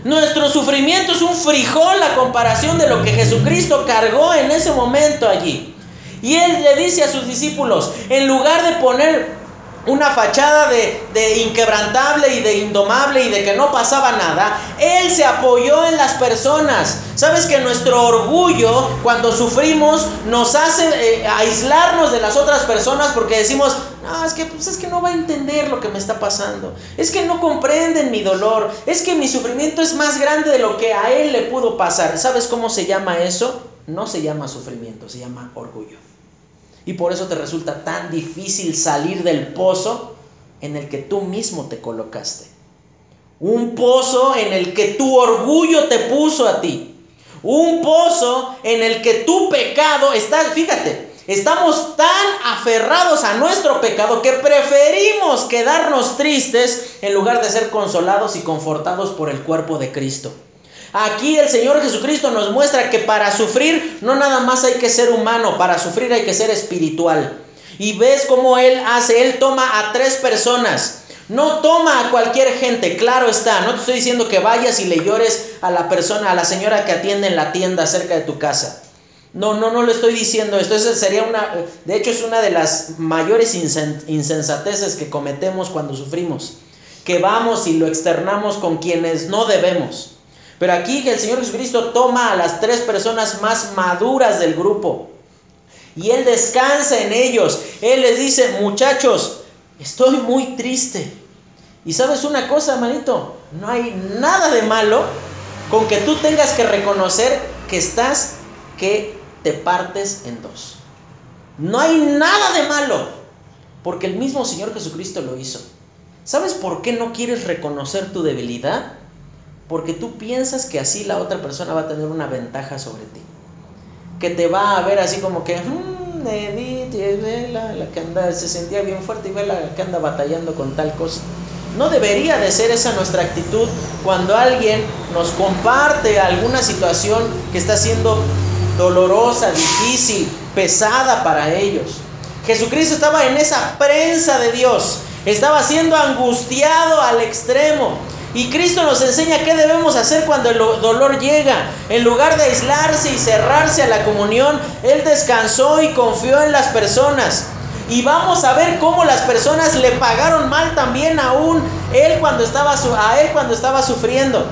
Nuestro sufrimiento es un frijol a comparación de lo que Jesucristo cargó en ese momento allí. Y él le dice a sus discípulos, en lugar de poner una fachada de, inquebrantable y de indomable y de que no pasaba nada, Él se apoyó en las personas. Sabes que nuestro orgullo cuando sufrimos nos hace eh, aislarnos de las otras personas porque decimos, no, es que, pues es que no va a entender lo que me está pasando, es que no comprenden mi dolor, es que mi sufrimiento es más grande de lo que a Él le pudo pasar. ¿Sabes cómo se llama eso? No se llama sufrimiento, se llama orgullo. Y por eso te resulta tan difícil salir del pozo en el que tú mismo te colocaste. Un pozo en el que tu orgullo te puso a ti. Un pozo en el que tu pecado está, fíjate, Estamos tan aferrados a nuestro pecado que preferimos quedarnos tristes en lugar de ser consolados y confortados por el cuerpo de Cristo. Aquí el Señor Jesucristo nos muestra que para sufrir no nada más hay que ser humano, para sufrir hay que ser espiritual. Y ves cómo Él hace, Él toma a tres personas. No toma a cualquier gente, claro está. No te estoy diciendo que vayas y le llores a la persona, a la señora que atiende en la tienda cerca de tu casa. No, no, no le estoy diciendo esto. Sería una, de hecho es una de las mayores insensateces que cometemos cuando sufrimos. Que vamos y lo externamos con quienes no debemos. Pero aquí el Señor Jesucristo toma a las tres personas más maduras del grupo. Y Él descansa en ellos. Él les dice, muchachos, estoy muy triste. Y sabes una cosa, manito, no hay nada de malo con que tú tengas que reconocer que estás que te partes en dos. No hay nada de malo, porque el mismo Señor Jesucristo lo hizo. ¿Sabes por qué no quieres reconocer tu debilidad? Porque tú piensas que así la otra persona va a tener una ventaja sobre ti. Que te va a ver así como que, mmm, Edith, la, la que anda, se sentía bien fuerte y ve la que anda batallando con tal cosa. No debería de ser esa nuestra actitud cuando alguien nos comparte alguna situación que está siendo dolorosa, difícil, pesada para ellos. Jesucristo estaba en esa prensa de Dios, estaba siendo angustiado al extremo. Y Cristo nos enseña qué debemos hacer cuando el dolor llega. En lugar de aislarse y cerrarse a la comunión, Él descansó y confió en las personas. Y vamos a ver cómo las personas le pagaron mal también aún él cuando estaba, a él cuando estaba sufriendo.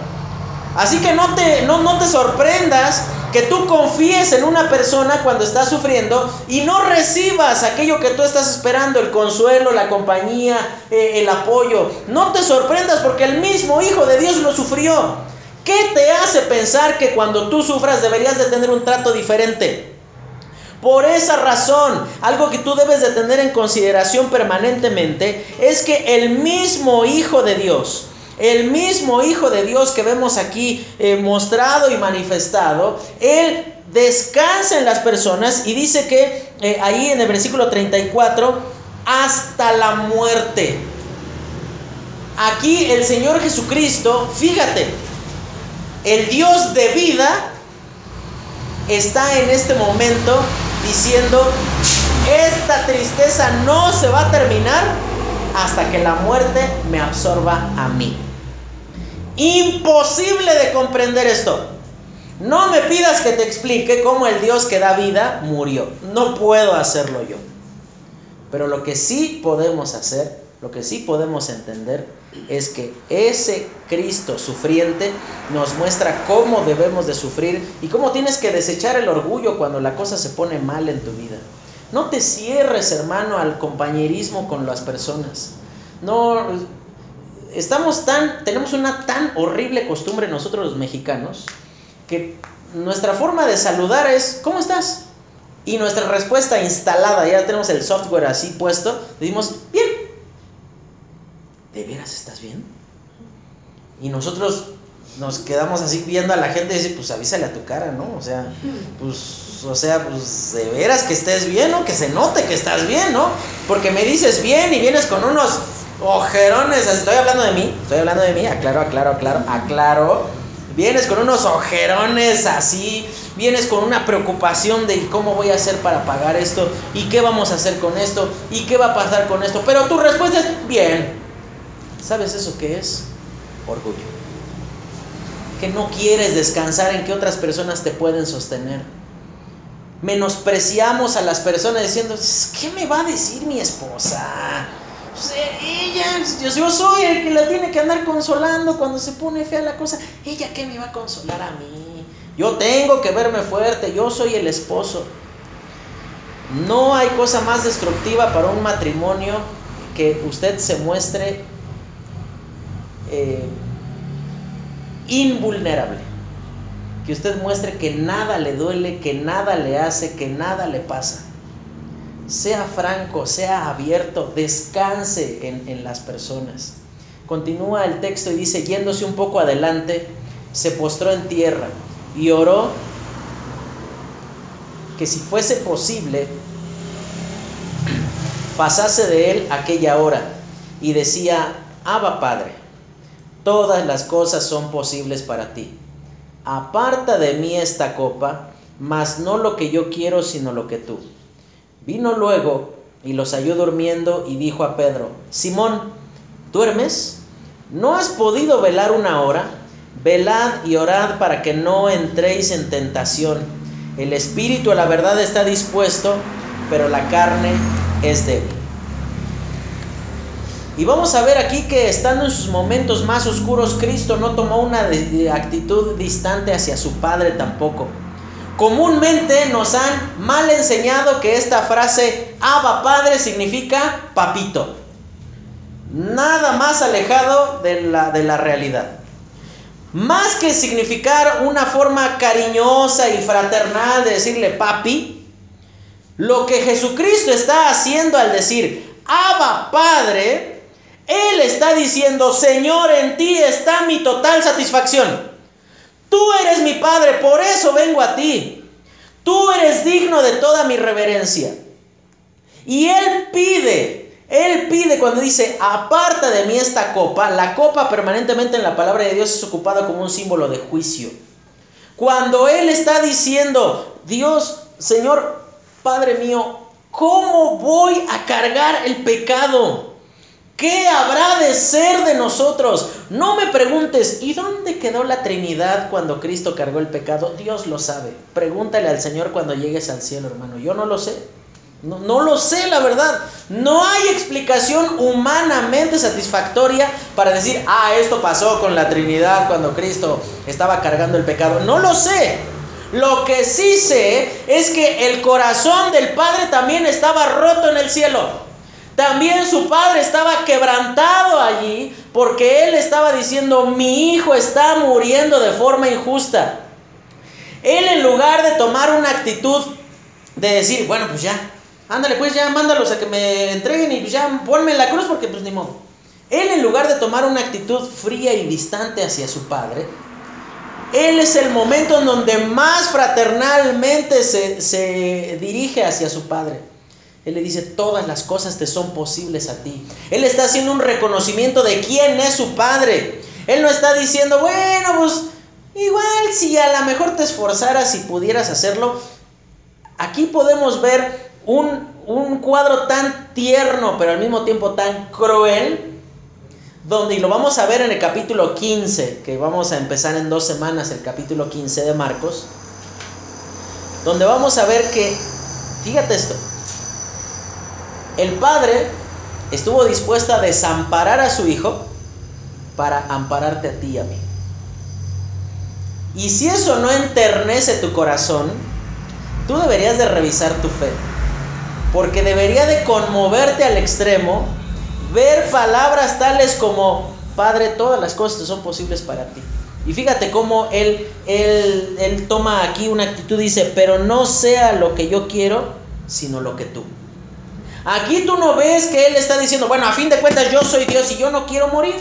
Así que no te, no, no te sorprendas que tú confíes en una persona cuando está sufriendo y no recibas aquello que tú estás esperando, el consuelo, la compañía, eh, el apoyo. No te sorprendas porque el mismo Hijo de Dios lo sufrió. ¿Qué te hace pensar que cuando tú sufras deberías de tener un trato diferente? Por esa razón, algo que tú debes de tener en consideración permanentemente es que el mismo Hijo de Dios, el mismo Hijo de Dios que vemos aquí eh, mostrado y manifestado, Él descansa en las personas y dice que eh, ahí en el versículo 34, hasta la muerte. Aquí el Señor Jesucristo, fíjate, el Dios de vida está en este momento diciendo, esta tristeza no se va a terminar hasta que la muerte me absorba a mí. Imposible de comprender esto. No me pidas que te explique cómo el Dios que da vida murió. No puedo hacerlo yo. Pero lo que sí podemos hacer, lo que sí podemos entender, es que ese Cristo sufriente nos muestra cómo debemos de sufrir y cómo tienes que desechar el orgullo cuando la cosa se pone mal en tu vida. No te cierres, hermano, al compañerismo con las personas. No, estamos tan, tenemos una tan horrible costumbre nosotros los mexicanos que nuestra forma de saludar es, ¿cómo estás? Y nuestra respuesta instalada, ya tenemos el software así puesto, decimos, bien. ¿De veras estás bien? Y nosotros nos quedamos así viendo a la gente y dice, pues avísale a tu cara, ¿no? O sea, pues, o sea, pues de veras que estés bien, ¿no? Que se note que estás bien, ¿no? Porque me dices bien y vienes con unos ojerones, estoy hablando de mí, estoy hablando de mí, aclaro, aclaro, aclaro, aclaro. Vienes con unos ojerones así, vienes con una preocupación de cómo voy a hacer para pagar esto y qué vamos a hacer con esto y qué va a pasar con esto. Pero tu respuesta es, bien. ¿Sabes eso qué es? Orgullo. Que no quieres descansar en que otras personas te pueden sostener. Menospreciamos a las personas diciendo, ¿qué me va a decir mi esposa? Pues, ella, yo, soy el que la tiene que andar consolando cuando se pone fea la cosa. Ella qué me va a consolar a mí. Yo tengo que verme fuerte, yo soy el esposo. No hay cosa más destructiva para un matrimonio que usted se muestre eh, invulnerable. Que usted muestre que nada le duele, que nada le hace, que nada le pasa sea franco, sea abierto, descanse en, las personas. Continúa el texto y dice, yéndose un poco adelante, se postró en tierra y oró que si fuese posible pasase de él aquella hora y decía, Abba Padre, todas las cosas son posibles para ti. Aparta de mí esta copa, mas no lo que yo quiero, sino lo que tú. Vino luego y los halló durmiendo y dijo a Pedro, Simón, ¿duermes? ¿No has podido velar una hora? Velad y orad para que no entréis en tentación. El espíritu a la verdad está dispuesto, pero la carne es débil. Y vamos a ver aquí que estando en sus momentos más oscuros, Cristo no tomó una actitud distante hacia su Padre tampoco. Comúnmente nos han mal enseñado que esta frase Abba Padre significa papito. Nada más alejado de la, de la realidad. Más que significar una forma cariñosa y fraternal de decirle papi, lo que Jesucristo está haciendo al decir Abba Padre, Él está diciendo, Señor, en ti está mi total satisfacción. Tú eres mi Padre, por eso vengo a ti. Tú eres digno de toda mi reverencia. Y Él pide él pide cuando dice, aparta de mí esta copa, la copa permanentemente en la palabra de Dios es ocupada como un símbolo de juicio. Cuando Él está diciendo, Dios, Señor, Padre mío, ¿cómo voy a cargar el pecado? ¿Qué habrá de ser de nosotros? No me preguntes, ¿y dónde quedó la Trinidad cuando Cristo cargó el pecado? Dios lo sabe. Pregúntale al Señor cuando llegues al cielo, hermano. Yo no lo sé. No, lo sé, la verdad. No hay explicación humanamente satisfactoria para decir, ah, esto pasó con la Trinidad cuando Cristo estaba cargando el pecado. No lo sé. Lo que sí sé es que el corazón del Padre también estaba roto en el cielo. También su Padre estaba quebrantado allí porque Él estaba diciendo, mi hijo está muriendo de forma injusta. Él en lugar de tomar una actitud de decir, bueno, pues ya, ándale, pues ya mándalos a que me entreguen y pues ya ponme la cruz porque pues ni modo. Él en lugar de tomar una actitud fría y distante hacia su padre, él es el momento en donde más fraternalmente se, se dirige hacia su padre. Él le dice, todas las cosas te son posibles a ti. Él está haciendo un reconocimiento de quién es su padre. Él no está diciendo, bueno, pues igual si a lo mejor te esforzaras y pudieras hacerlo. Aquí podemos ver un, cuadro tan tierno, pero al mismo tiempo tan cruel, donde, y lo vamos a ver en el capítulo 15, que vamos a empezar en dos semanas, el capítulo 15 de Marcos, donde vamos a ver que, fíjate esto, el padre estuvo dispuesto a desamparar a su hijo para ampararte a ti y a mí. Y si eso no enternece tu corazón, tú deberías de revisar tu fe. Porque debería de conmoverte al extremo ver palabras tales como, Padre, todas las cosas son posibles para ti. Y fíjate cómo él, él, él toma aquí una actitud, dice, pero no sea lo que yo quiero, sino lo que tú. Aquí tú no ves que él está diciendo, bueno, a fin de cuentas yo soy Dios y yo no quiero morir.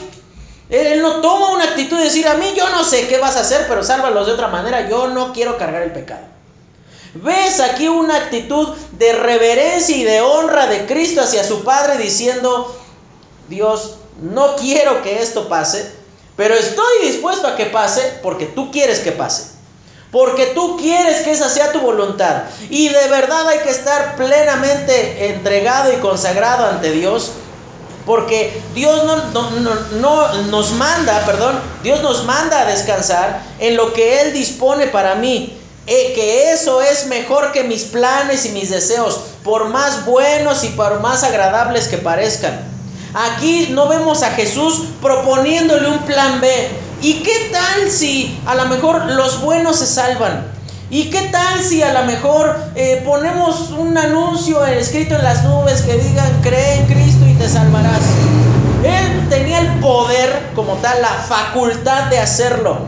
Él no toma una actitud de decir, a mí yo no sé qué vas a hacer, pero sálvalos de otra manera, yo no quiero cargar el pecado. Ves aquí una actitud de reverencia y de honra de Cristo hacia su Padre diciendo, Dios, no quiero que esto pase, pero estoy dispuesto a que pase porque tú quieres que pase. Porque tú quieres que esa sea tu voluntad. Y de verdad hay que estar plenamente entregado y consagrado ante Dios. Porque Dios no, no, nos manda, perdón, Dios nos manda a descansar en lo que Él dispone para mí. Eh, que eso es mejor que mis planes y mis deseos, por más buenos y por más agradables que parezcan. Aquí no vemos a Jesús proponiéndole un plan B. ¿Y qué tal si a lo mejor los buenos se salvan? ¿Y qué tal si a lo mejor eh, ponemos un anuncio escrito en las nubes que digan, cree en Cristo y te salvarás? Él tenía el poder como tal, la facultad de hacerlo.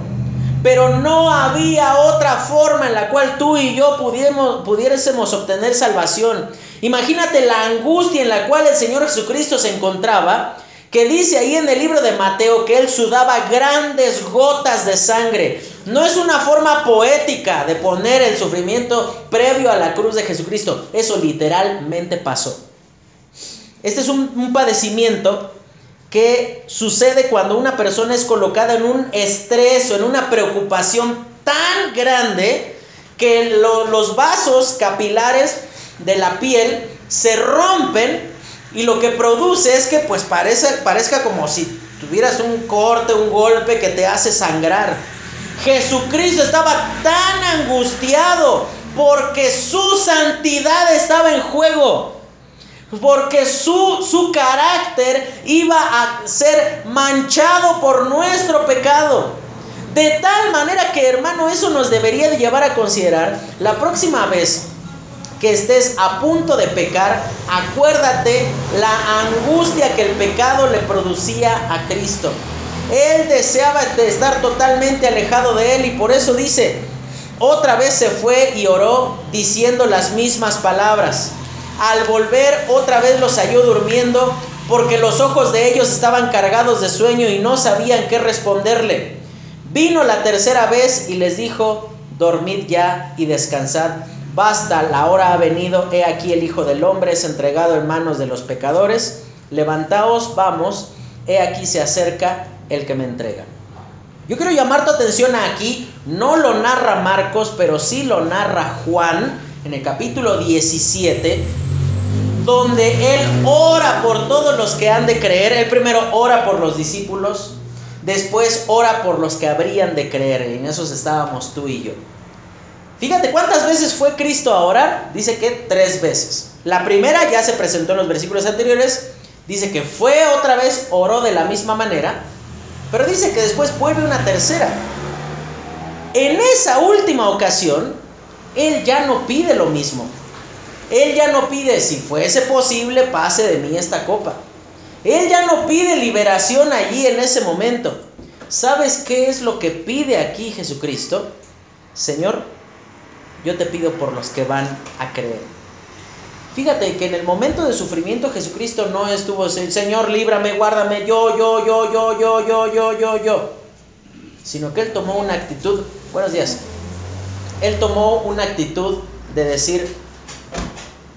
Pero no había otra forma en la cual tú y yo pudiésemos obtener salvación. Imagínate la angustia en la cual el Señor Jesucristo se encontraba, que dice ahí en el libro de Mateo que él sudaba grandes gotas de sangre. No es una forma poética de poner el sufrimiento previo a la cruz de Jesucristo. Eso literalmente pasó. Este es un, un padecimiento que sucede cuando una persona es colocada en un estrés o en una preocupación tan grande que lo, los vasos capilares de la piel se rompen y lo que produce es que pues parezca como si tuvieras un corte, un golpe que te hace sangrar. Jesucristo estaba tan angustiado porque su santidad estaba en juego. Porque su, su carácter iba a ser manchado por nuestro pecado. De tal manera que hermano, eso nos debería de llevar a considerar la próxima vez que estés a punto de pecar, acuérdate la angustia que el pecado le producía a Cristo. Él deseaba estar totalmente alejado de él y por eso dice, otra vez se fue y oró diciendo las mismas palabras. Al volver otra vez los halló durmiendo porque los ojos de ellos estaban cargados de sueño y no sabían qué responderle. Vino la tercera vez y les dijo, dormid ya y descansad. Basta, la hora ha venido, he aquí el Hijo del Hombre es entregado en manos de los pecadores. Levantaos, vamos, he aquí se acerca el que me entrega. Yo quiero llamar tu atención aquí, no lo narra Marcos, pero sí lo narra Juan en el capítulo 17, donde él ora por todos los que han de creer. Él primero ora por los discípulos, después ora por los que habrían de creer. En esos estábamos tú y yo. Fíjate cuántas veces fue Cristo a orar. Dice que tres veces. La primera ya se presentó en los versículos anteriores. Dice que fue otra vez, oró de la misma manera. Pero dice que después vuelve una tercera. En esa última ocasión, Él ya no pide lo mismo. Él ya no pide, si fuese posible, pase de mí esta copa. Él ya no pide liberación allí en ese momento. ¿Sabes qué es lo que pide aquí Jesucristo? Señor, yo te pido por los que van a creer. Fíjate que en el momento de sufrimiento Jesucristo no estuvo, Señor, líbrame, guárdame, yo, yo, yo, yo, yo, yo, yo, yo, yo. Sino que Él tomó una actitud, buenos días, Él tomó una actitud de decir,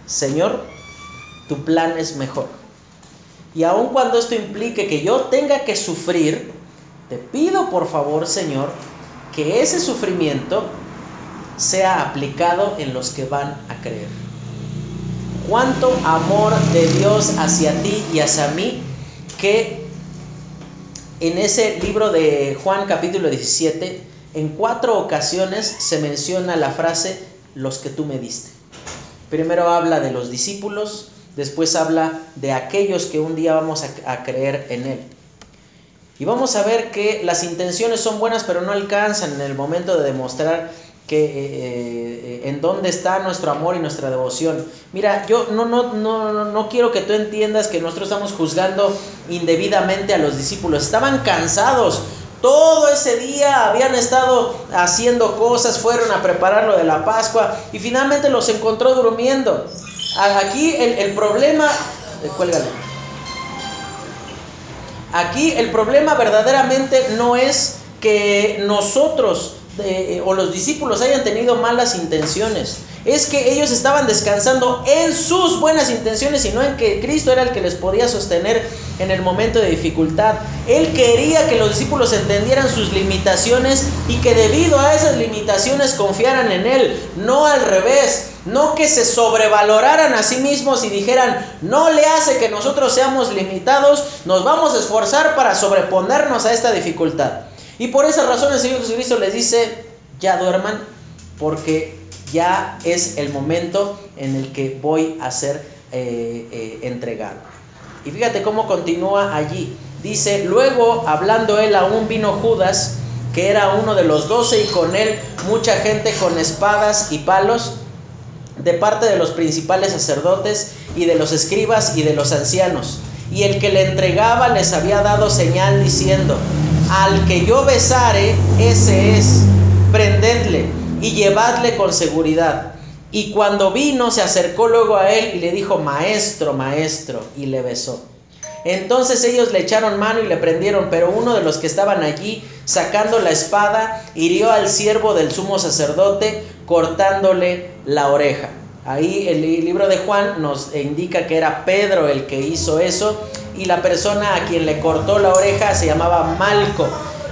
Señor, tu plan es mejor. Y aun cuando esto implique que yo tenga que sufrir, te pido por favor, Señor, que ese sufrimiento sea aplicado en los que van a creer. Cuánto amor de Dios hacia ti y hacia mí que en ese libro de Juan capítulo 17, en cuatro ocasiones se menciona la frase los que tú me diste. Primero habla de los discípulos, después habla de aquellos que un día vamos a, creer en Él. Y vamos a ver que las intenciones son buenas, pero no alcanzan en el momento de demostrar que eh, eh, en dónde está nuestro amor y nuestra devoción. Mira, yo no, no, no, no quiero que tú entiendas que nosotros estamos juzgando indebidamente a los discípulos. Estaban cansados. Todo ese día habían estado haciendo cosas, fueron a preparar lo de la Pascua y finalmente los encontró durmiendo. Aquí el, el problema, eh, cuélgale. Aquí el problema verdaderamente no es que nosotros o los discípulos hayan tenido malas intenciones. Es que ellos estaban descansando en sus buenas intenciones y no en que Cristo era el que les podía sostener en el momento de dificultad. Él quería que los discípulos entendieran sus limitaciones y que debido a esas limitaciones confiaran en Él, no al revés. No que se sobrevaloraran a sí mismos y dijeran, no le hace que nosotros seamos limitados, nos vamos a esforzar para sobreponernos a esta dificultad. Y por esa razón el Señor Jesucristo les dice, ya duerman, porque ya es el momento en el que voy a ser eh, eh, entregado. Y fíjate cómo continúa allí. Dice, luego hablando él aún vino Judas, que era uno de los doce, y con él mucha gente con espadas y palos, de parte de los principales sacerdotes y de los escribas y de los ancianos. Y el que le entregaba les había dado señal diciendo, al que yo besare, ese es, prendedle y llevadle con seguridad. Y cuando vino, se acercó luego a él y le dijo, maestro, maestro, y le besó. Entonces ellos le echaron mano y le prendieron, pero uno de los que estaban allí, sacando la espada, hirió al siervo del sumo sacerdote, cortándole la oreja. Ahí el libro de Juan nos indica que era Pedro el que hizo eso y la persona a quien le cortó la oreja se llamaba Malco.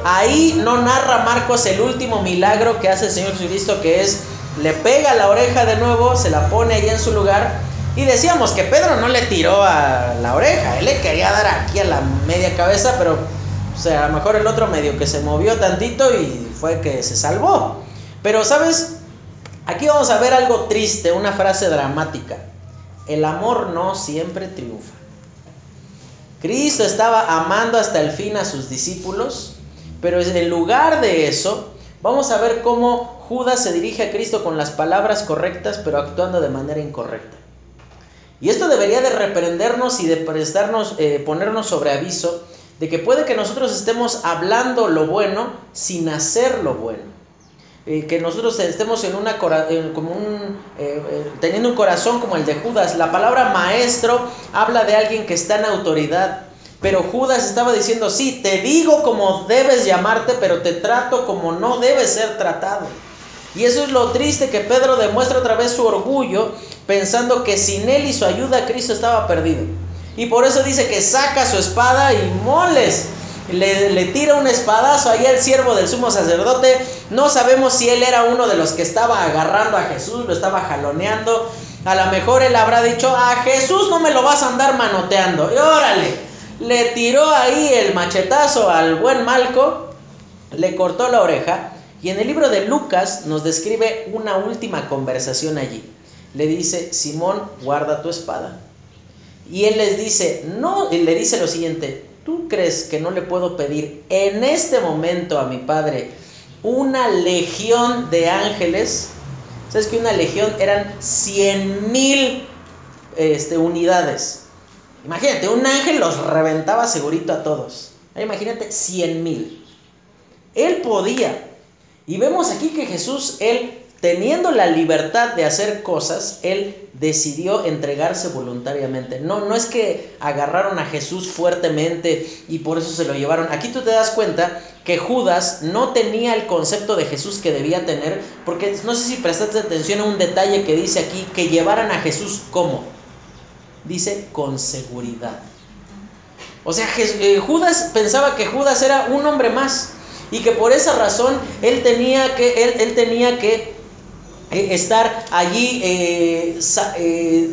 Ahí no narra Marcos el último milagro que hace el Señor Jesucristo, que es le pega la oreja de nuevo, se la pone ahí en su lugar. Y decíamos que Pedro no le tiró a la oreja, él le quería dar aquí a la media cabeza, pero o sea, a lo mejor el otro medio que se movió tantito y fue que se salvó. Pero, ¿sabes? Aquí vamos a ver algo triste, una frase dramática. El amor no siempre triunfa. Cristo estaba amando hasta el fin a sus discípulos, pero en lugar de eso, vamos a ver cómo Judas se dirige a Cristo con las palabras correctas, pero actuando de manera incorrecta. Y esto debería de reprendernos y de prestarnos, eh, ponernos sobre aviso de que puede que nosotros estemos hablando lo bueno sin hacer lo bueno. Eh, que nosotros estemos en una como un, eh, eh, teniendo un corazón como el de Judas. La palabra maestro habla de alguien que está en autoridad. Pero Judas estaba diciendo, sí, te digo como debes llamarte, pero te trato como no debes ser tratado. Y eso es lo triste que Pedro demuestra otra vez su orgullo, pensando que sin él y su ayuda Cristo estaba perdido. Y por eso dice que saca su espada y moles le, tira un espadazo ahí al siervo del sumo sacerdote. No sabemos si él era uno de los que estaba agarrando a Jesús, lo estaba jaloneando. A lo mejor él habrá dicho, a Jesús no me lo vas a andar manoteando. Y órale, le tiró ahí el machetazo al buen Malco, le cortó la oreja. Y en el libro de Lucas nos describe una última conversación allí. Le dice, Simón, guarda tu espada. Y él les dice, no, y le dice lo siguiente, ¿Tú crees que no le puedo pedir en este momento a mi Padre una legión de ángeles? ¿Sabes que una legión eran 100 mil este, unidades? Imagínate, un ángel los reventaba segurito a todos. Imagínate 100 mil. Él podía. Y vemos aquí que Jesús, él teniendo la libertad de hacer cosas, él decidió entregarse voluntariamente. No, no es que agarraron a Jesús fuertemente y por eso se lo llevaron. Aquí tú te das cuenta que Judas no tenía el concepto de Jesús que debía tener, porque no sé si prestaste atención a un detalle que dice aquí, que llevaran a Jesús como. Dice con seguridad. O sea, eh, Judas pensaba que Judas era un hombre más y que por esa razón él tenía que, él, él tenía que eh, estar allí, eh, eh,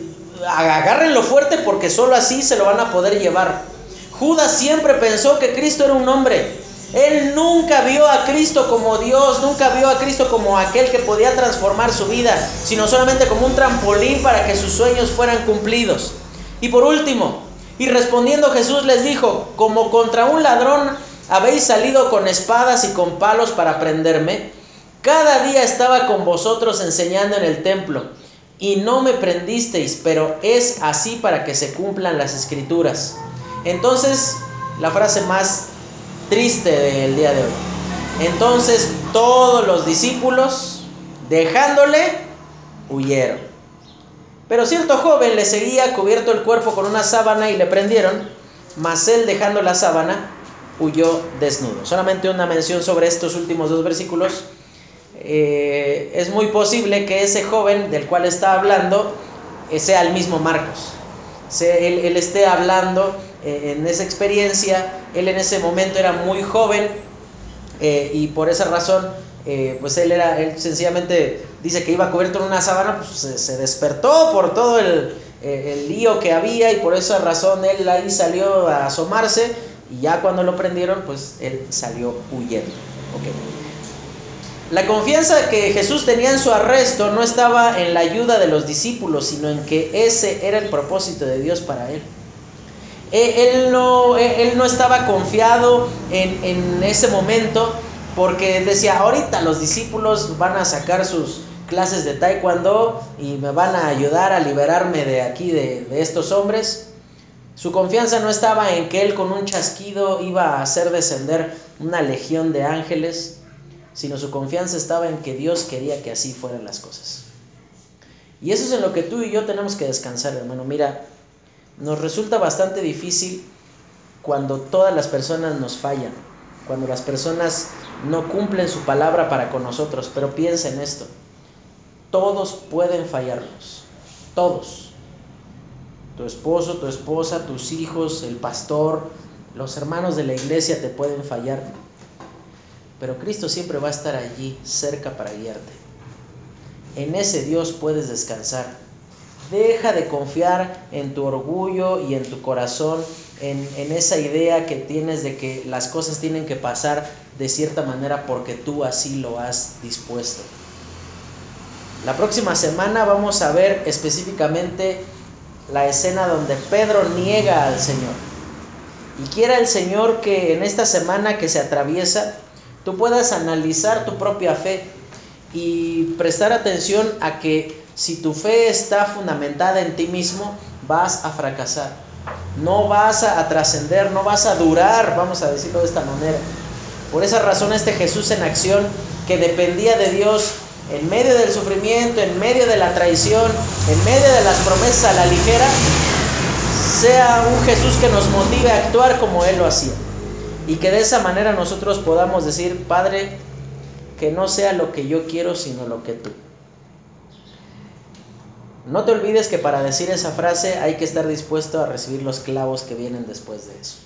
agárrenlo fuerte porque solo así se lo van a poder llevar. Judas siempre pensó que Cristo era un hombre. Él nunca vio a Cristo como Dios, nunca vio a Cristo como aquel que podía transformar su vida, sino solamente como un trampolín para que sus sueños fueran cumplidos. Y por último, y respondiendo Jesús les dijo, como contra un ladrón habéis salido con espadas y con palos para prenderme, cada día estaba con vosotros enseñando en el templo y no me prendisteis, pero es así para que se cumplan las escrituras. Entonces, la frase más triste del día de hoy. Entonces todos los discípulos, dejándole, huyeron. Pero cierto joven le seguía cubierto el cuerpo con una sábana y le prendieron, mas él dejando la sábana, huyó desnudo. Solamente una mención sobre estos últimos dos versículos. Eh, es muy posible que ese joven del cual está hablando eh, sea el mismo Marcos. él, esté hablando eh, en esa experiencia, él en ese momento era muy joven y por esa razón, pues él era, él sencillamente dice que iba cubierto en una sábana, pues se, se despertó por todo el, el lío que había y por esa razón él ahí salió a asomarse y ya cuando lo prendieron, pues él salió huyendo. Okay. La confianza que Jesús tenía en su arresto no estaba en la ayuda de los discípulos, sino en que ese era el propósito de Dios para él. E, él no, e, él no estaba confiado en, en ese momento porque decía, ahorita los discípulos van a sacar sus clases de taekwondo y me van a ayudar a liberarme de aquí, de, de estos hombres. Su confianza no estaba en que él con un chasquido iba a hacer descender una legión de ángeles sino su confianza estaba en que Dios quería que así fueran las cosas. Y eso es en lo que tú y yo tenemos que descansar, hermano. Mira, nos resulta bastante difícil cuando todas las personas nos fallan, cuando las personas no cumplen su palabra para con nosotros, pero piensa en esto. Todos pueden fallarnos. Todos. Tu esposo, tu esposa, tus hijos, el pastor, los hermanos de la iglesia te pueden fallar. Pero Cristo siempre va a estar allí cerca para guiarte. En ese Dios puedes descansar. Deja de confiar en tu orgullo y en tu corazón, en, esa idea que tienes de que las cosas tienen que pasar de cierta manera porque tú así lo has dispuesto. La próxima semana vamos a ver específicamente la escena donde Pedro niega al Señor. Y quiera el Señor que en esta semana que se atraviesa, tú puedas analizar tu propia fe y prestar atención a que si tu fe está fundamentada en ti mismo, vas a fracasar. No vas a, a trascender, no vas a durar, vamos a decirlo de esta manera. Por esa razón este Jesús en acción, que dependía de Dios en medio del sufrimiento, en medio de la traición, en medio de las promesas a la ligera, sea un Jesús que nos motive a actuar como Él lo hacía. Y que de esa manera nosotros podamos decir, Padre, que no sea lo que yo quiero, sino lo que tú. No te olvides que para decir esa frase hay que estar dispuesto a recibir los clavos que vienen después de eso.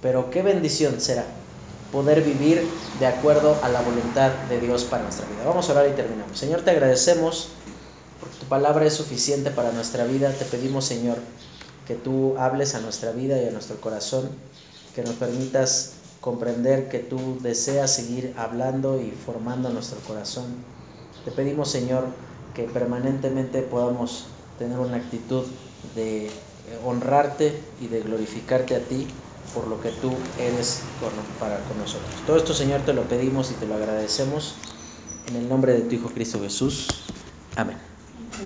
Pero qué bendición será poder vivir de acuerdo a la voluntad de Dios para nuestra vida. Vamos a orar y terminamos. Señor, te agradecemos porque tu palabra es suficiente para nuestra vida. Te pedimos, Señor, que tú hables a nuestra vida y a nuestro corazón, que nos permitas comprender que tú deseas seguir hablando y formando nuestro corazón. Te pedimos, Señor, que permanentemente podamos tener una actitud de honrarte y de glorificarte a ti por lo que tú eres para con nosotros. Todo esto, Señor, te lo pedimos y te lo agradecemos en el nombre de tu Hijo Cristo Jesús. Amén.